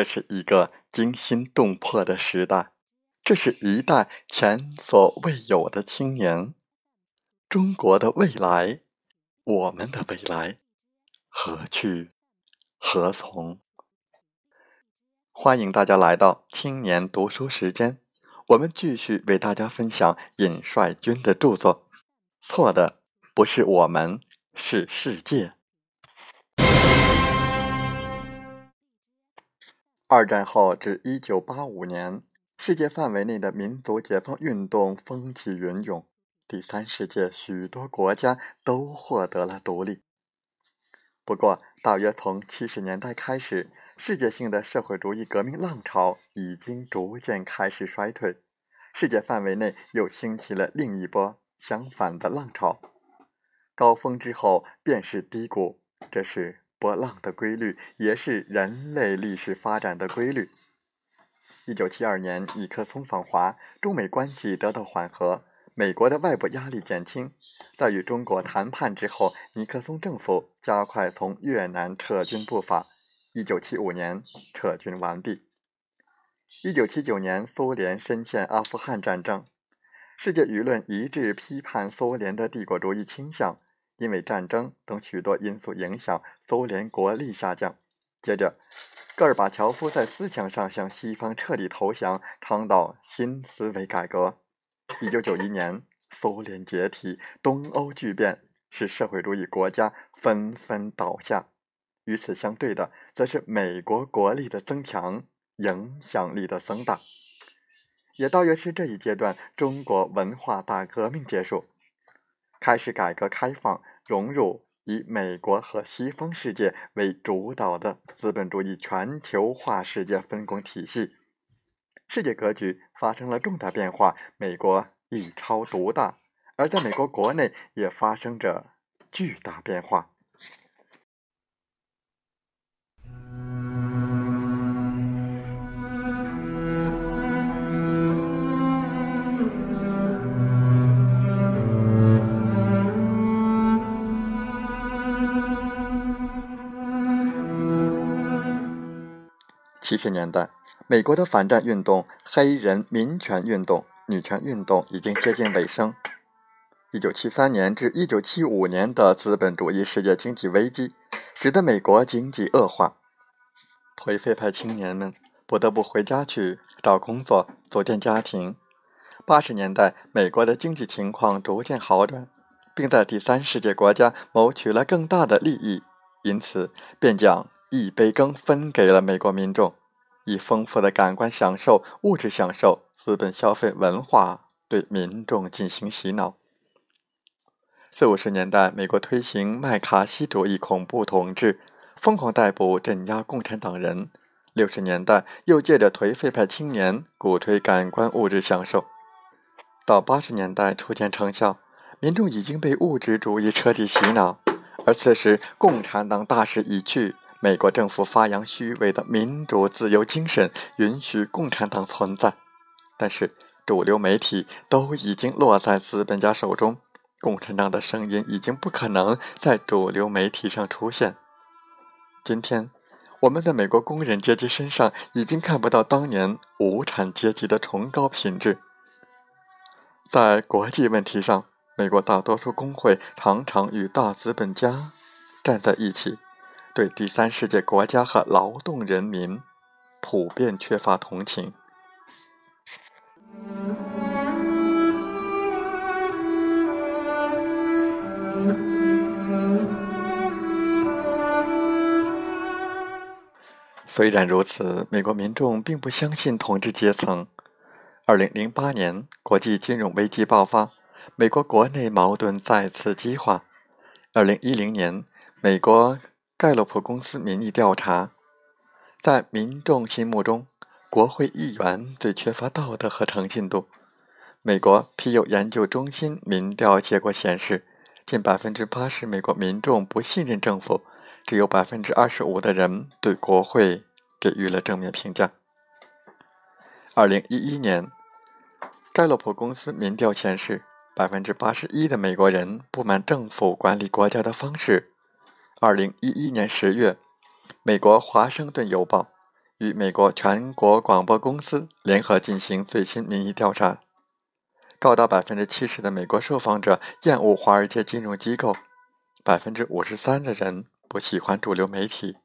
这是一个惊心动魄的时代，这是一代前所未有的青年。中国的未来，我们的未来，何去何从？欢迎大家来到青年读书时间，我们继续为大家分享尹帅军的著作。错的不是我们，是世界。二战后至一九八五年，世界范围内的民族解放运动风起云涌，第三世界许多国家都获得了独立。不过，大约从七十年代开始，世界性的社会主义革命浪潮已经逐渐开始衰退，世界范围内又兴起了另一波相反的浪潮。高峰之后便是低谷，这是。波浪的规律也是人类历史发展的规律。一九七二年，尼克松访华，中美关系得到缓和，美国的外部压力减轻。在与中国谈判之后，尼克松政府加快从越南撤军步伐。一九七五年，撤军完毕。一九七九年，苏联深陷阿富汗战争，世界舆论一致批判苏联的帝国主义倾向。因为战争等许多因素影响，苏联国力下降。接着，戈尔巴乔夫在思想上向西方彻底投降，倡导新思维改革。一九九一年，苏联解体，东欧剧变，使社会主义国家纷纷倒下。与此相对的，则是美国国力的增强，影响力的增大。也大约是这一阶段，中国文化大革命结束。开始改革开放，融入以美国和西方世界为主导的资本主义全球化世界分工体系，世界格局发生了重大变化，美国一超独大，而在美国国内也发生着巨大变化。七十年代，美国的反战运动、黑人民权运动、女权运动已经接近尾声。一九七三年至一九七五年的资本主义世界经济危机，使得美国经济恶化，颓废派青年们不得不回家去找工作、组建家庭。八十年代，美国的经济情况逐渐好转，并在第三世界国家谋取了更大的利益，因此便将一杯羹分给了美国民众。以丰富的感官享受、物质享受、资本消费文化对民众进行洗脑。四五十年代，美国推行麦卡锡主义恐怖统治，疯狂逮捕、镇压共产党人。六十年代，又借着颓废派青年鼓吹感官物质享受。到八十年代初见成效，民众已经被物质主义彻底洗脑，而此时共产党大势已去。美国政府发扬虚伪的民主自由精神，允许共产党存在，但是主流媒体都已经落在资本家手中，共产党的声音已经不可能在主流媒体上出现。今天，我们在美国工人阶级身上已经看不到当年无产阶级的崇高品质。在国际问题上，美国大多数工会常常与大资本家站在一起。对第三世界国家和劳动人民普遍缺乏同情。虽然如此，美国民众并不相信统治阶层。二零零八年，国际金融危机爆发，美国国内矛盾再次激化。二零一零年，美国。盖洛普公司民意调查，在民众心目中，国会议员最缺乏道德和诚信度。美国皮尤研究中心民调结果显示，近百分之八十美国民众不信任政府，只有百分之二十五的人对国会给予了正面评价。二零一一年，盖洛普公司民调显示，百分之八十一的美国人不满政府管理国家的方式。二零一一年十月，美国《华盛顿邮报》与美国全国广播公司联合进行最新民意调查，高达百分之七十的美国受访者厌恶华尔街金融机构，百分之五十三的人不喜欢主流媒体。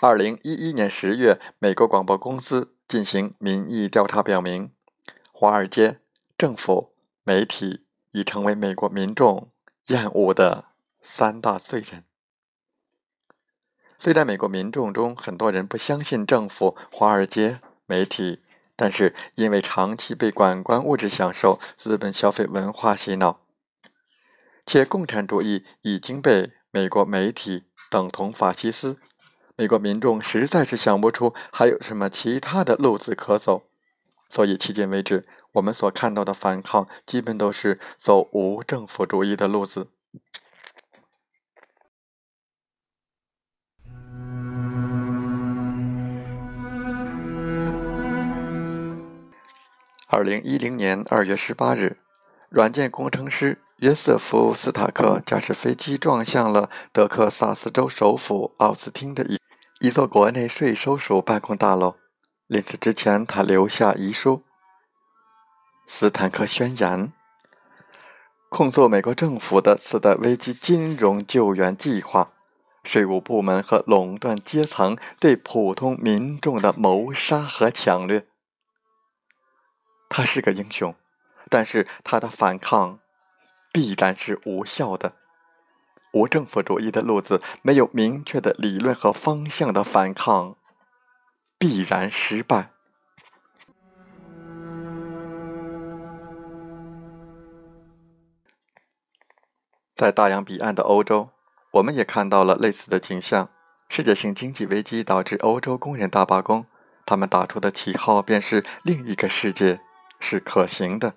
二零一一年十月，美国广播公司进行民意调查，表明华尔街、政府、媒体已成为美国民众厌恶的三大罪人。虽然美国民众中很多人不相信政府、华尔街、媒体，但是因为长期被感官物质享受、资本消费文化洗脑，且共产主义已经被美国媒体等同法西斯，美国民众实在是想不出还有什么其他的路子可走，所以迄今为止，我们所看到的反抗基本都是走无政府主义的路子。二零一零年二月十八日，软件工程师约瑟夫·斯塔克驾驶飞机撞向了德克萨斯州首府奥斯汀的一一座国内税收署办公大楼。临死之前，他留下遗书：“斯坦克宣言，控诉美国政府的次贷危机金融救援计划、税务部门和垄断阶层对普通民众的谋杀和抢掠。”他是个英雄，但是他的反抗必然是无效的。无政府主义的路子，没有明确的理论和方向的反抗必然失败。在大洋彼岸的欧洲，我们也看到了类似的景象。世界性经济危机导致欧洲工人大罢工，他们打出的旗号便是另一个世界。是可行的，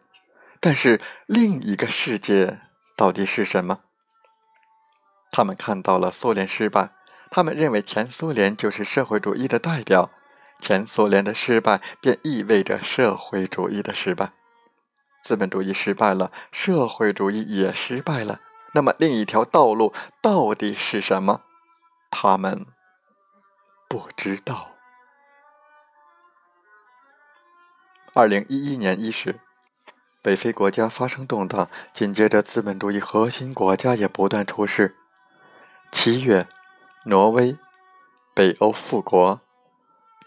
但是另一个世界到底是什么？他们看到了苏联失败，他们认为前苏联就是社会主义的代表，前苏联的失败便意味着社会主义的失败。资本主义失败了，社会主义也失败了。那么另一条道路到底是什么？他们不知道。二零一一年伊始，北非国家发生动荡，紧接着资本主义核心国家也不断出事。七月，挪威，北欧富国，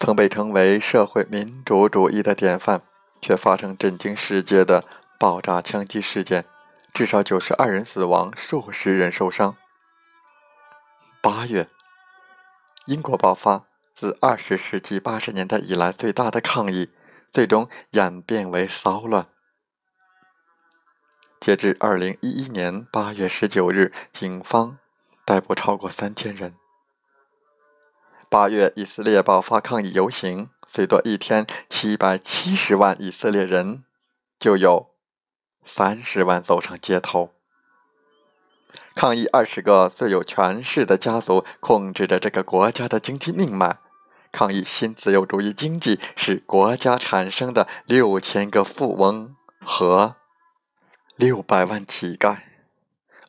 曾被称为社会民主主义的典范，却发生震惊世界的爆炸枪击事件，至少九十二人死亡，数十人受伤。八月，英国爆发自二十世纪八十年代以来最大的抗议。最终演变为骚乱。截至二零一一年八月十九日，警方逮捕超过三千人。八月，以色列爆发抗议游行，最多一天七百七十万以色列人，就有三十万走上街头，抗议二十个最有权势的家族控制着这个国家的经济命脉。抗议新自由主义经济使国家产生的六千个富翁和六百万乞丐，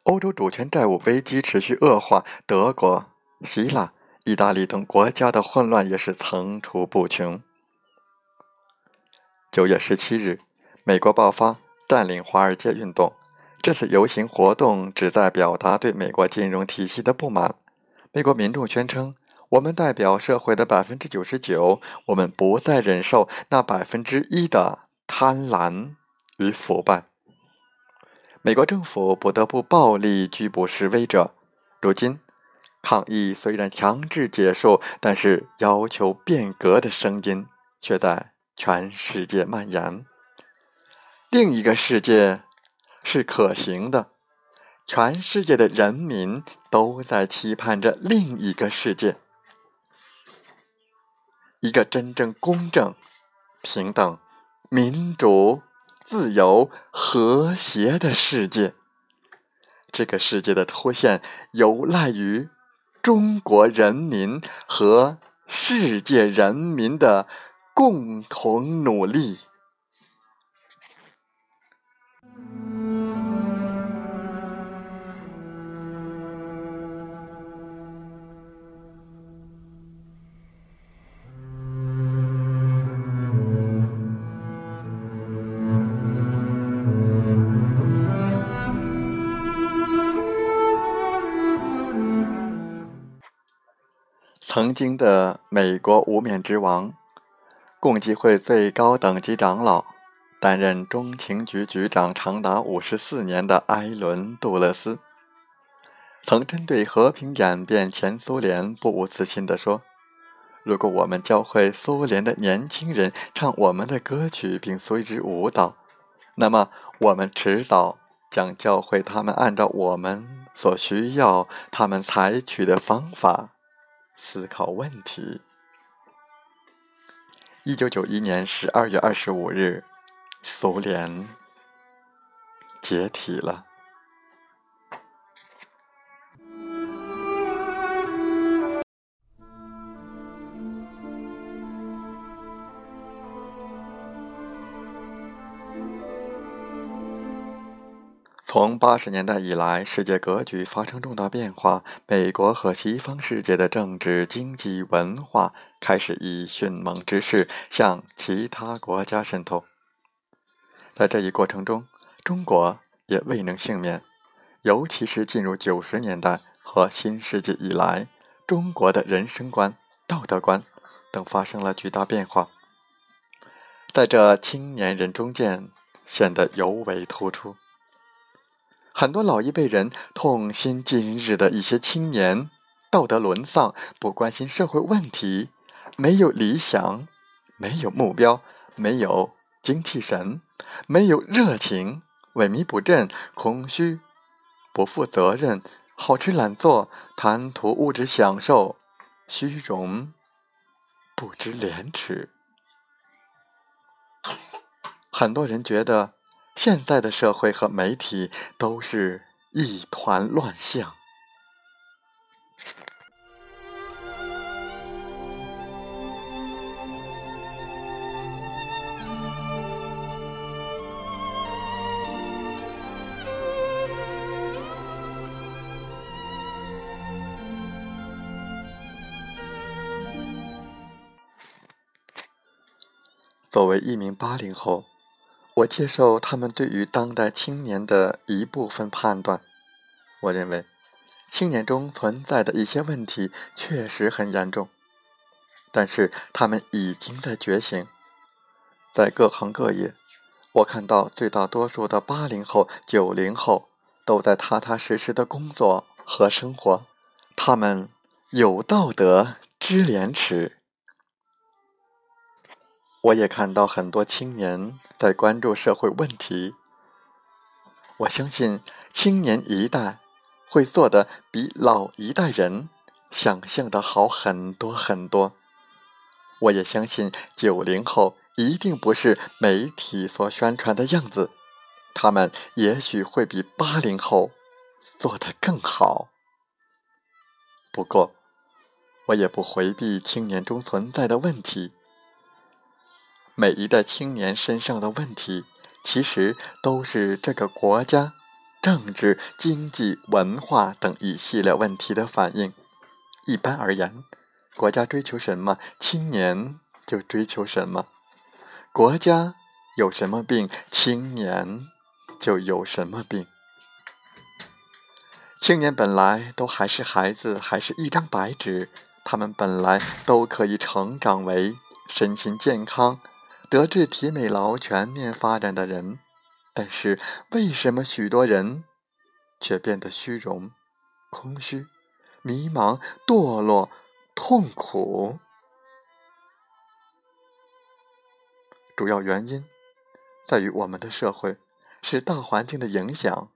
欧洲主权债务危机持续恶化，德国、希腊、意大利等国家的混乱也是层出不穷。九月十七日，美国爆发占领华尔街运动，这次游行活动旨在表达对美国金融体系的不满。美国民众宣称。我们代表社会的百分之九十九，我们不再忍受那百分之一的贪婪与腐败。美国政府不得不暴力拘捕示威者。如今，抗议虽然强制结束，但是要求变革的声音却在全世界蔓延。另一个世界是可行的，全世界的人民都在期盼着另一个世界。一个真正公正、平等、民主、自由、和谐的世界。这个世界的出现有赖于中国人民和世界人民的共同努力。曾经的美国无冕之王，共济会最高等级长老，担任中情局局长长达五十四年的埃伦·杜勒斯，曾针对和平演变前苏联不无自信地说：“如果我们教会苏联的年轻人唱我们的歌曲并随之舞蹈，那么我们迟早将教会他们按照我们所需要他们采取的方法。”思考问题。一九九一年十二月二十五日，苏联解体了。从八十年代以来，世界格局发生重大变化，美国和西方世界的政治、经济、文化开始以迅猛之势向其他国家渗透。在这一过程中，中国也未能幸免，尤其是进入九十年代和新世纪以来，中国的人生观、道德观等发生了巨大变化，在这青年人中间显得尤为突出。很多老一辈人痛心今日的一些青年，道德沦丧，不关心社会问题，没有理想，没有目标，没有精气神，没有热情，萎靡不振，空虚，不负责任，好吃懒做，贪图物质享受，虚荣，不知廉耻。很多人觉得。现在的社会和媒体都是一团乱象。作为一名八零后。我接受他们对于当代青年的一部分判断。我认为，青年中存在的一些问题确实很严重，但是他们已经在觉醒。在各行各业，我看到最大多数的八零后、九零后都在踏踏实实的工作和生活，他们有道德、知廉耻。我也看到很多青年在关注社会问题。我相信青年一代会做的比老一代人想象的好很多很多。我也相信九零后一定不是媒体所宣传的样子，他们也许会比八零后做得更好。不过，我也不回避青年中存在的问题。每一代青年身上的问题，其实都是这个国家政治、经济、文化等一系列问题的反应。一般而言，国家追求什么，青年就追求什么；国家有什么病，青年就有什么病。青年本来都还是孩子，还是一张白纸，他们本来都可以成长为身心健康。德智体美劳全面发展的人，但是为什么许多人却变得虚荣、空虚、迷茫、堕落、痛苦？主要原因在于我们的社会是大环境的影响。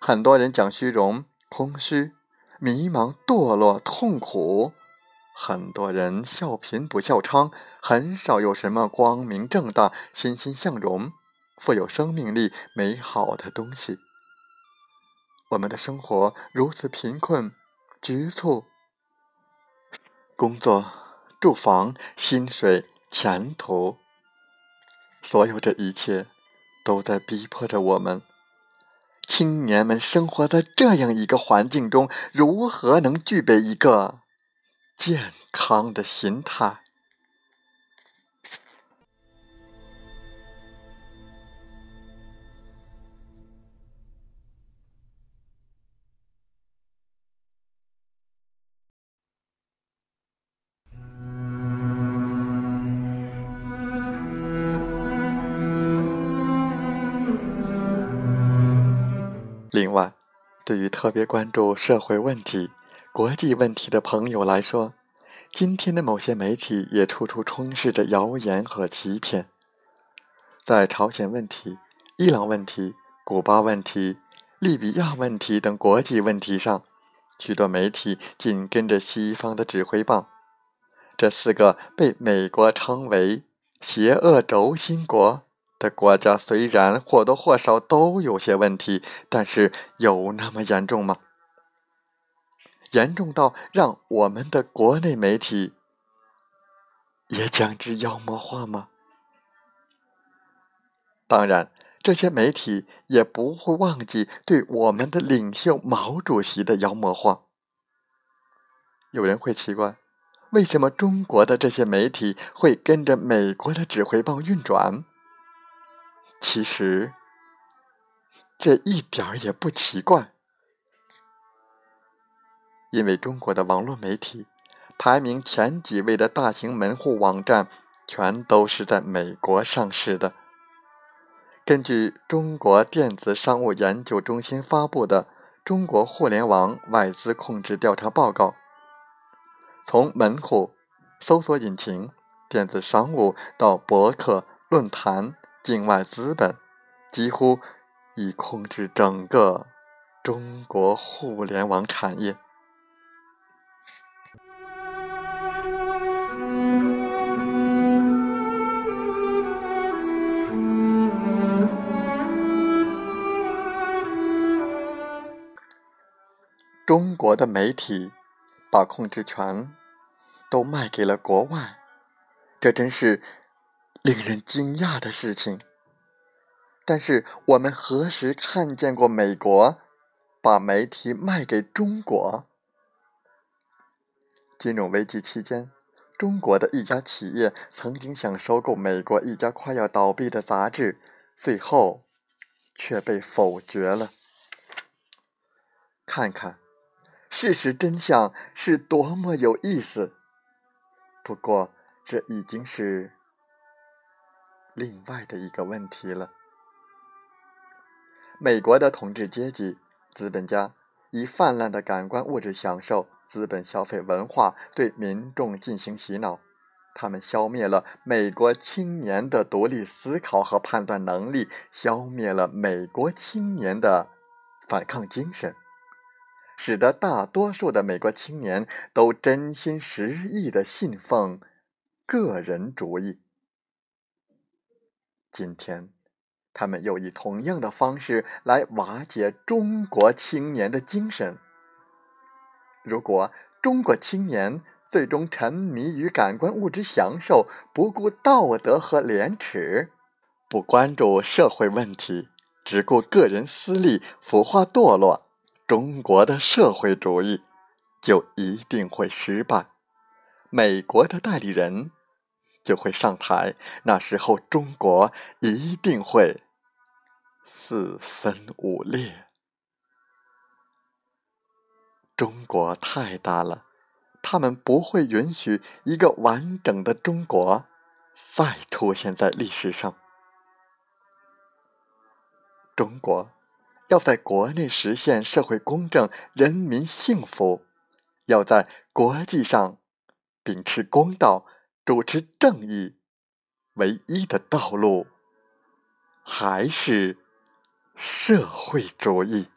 很多人讲虚荣、空虚、迷茫、堕落、痛苦。很多人笑贫不笑娼，很少有什么光明正大、欣欣向荣、富有生命力、美好的东西。我们的生活如此贫困、局促，工作、住房、薪水、前途，所有这一切都在逼迫着我们。青年们生活在这样一个环境中，如何能具备一个？健康的心态。另外对于特别关注社会问题国际问题的朋友来说，今天的某些媒体也处处充斥着谣言和欺骗。在朝鲜问题、伊朗问题、古巴问题、利比亚问题等国际问题上，许多媒体紧跟着西方的指挥棒。这四个被美国称为“邪恶轴心国”的国家，虽然或多或少都有些问题，但是有那么严重吗？严重到让我们的国内媒体也将之妖魔化吗？当然，这些媒体也不会忘记对我们的领袖毛主席的妖魔化。有人会奇怪。为什么中国的这些媒体会跟着美国的指挥棒运转？其实这一点儿也不奇怪，因为中国的网络媒体排名前几位的大型门户网站，全都是在美国上市的。根据中国电子商务研究中心发布的《中国互联网外资控制调查报告》。从门户、搜索引擎、电子商务到博客、论坛、境外资本，几乎已控制整个中国互联网产业。中国的媒体。把控制权都卖给了国外，这真是令人惊讶的事情。但是，我们何时看见过美国把媒体卖给中国？金融危机期间，中国的一家企业曾经想收购美国一家快要倒闭的杂志，最后却被否决了。看看。事实真相是多么有意思，不过这已经是另外的一个问题了。美国的统治阶级资本家以泛滥的感官物质享受、资本消费文化对民众进行洗脑，他们消灭了美国青年的独立思考和判断能力，消灭了美国青年的反抗精神。使得大多数的美国青年都真心实意的信奉个人主义。今天，他们又以同样的方式来瓦解中国青年的精神。如果中国青年最终沉迷于感官物质享受，不顾道德和廉耻，不关注社会问题，只顾个人私利，腐化堕落。中国的社会主义就一定会失败，美国的代理人就会上台，那时候中国一定会四分五裂。中国太大了，他们不会允许一个完整的中国再出现在历史上。中国。要在国内实现社会公正、人民幸福，要在国际上秉持公道、主持正义，唯一的道路还是社会主义。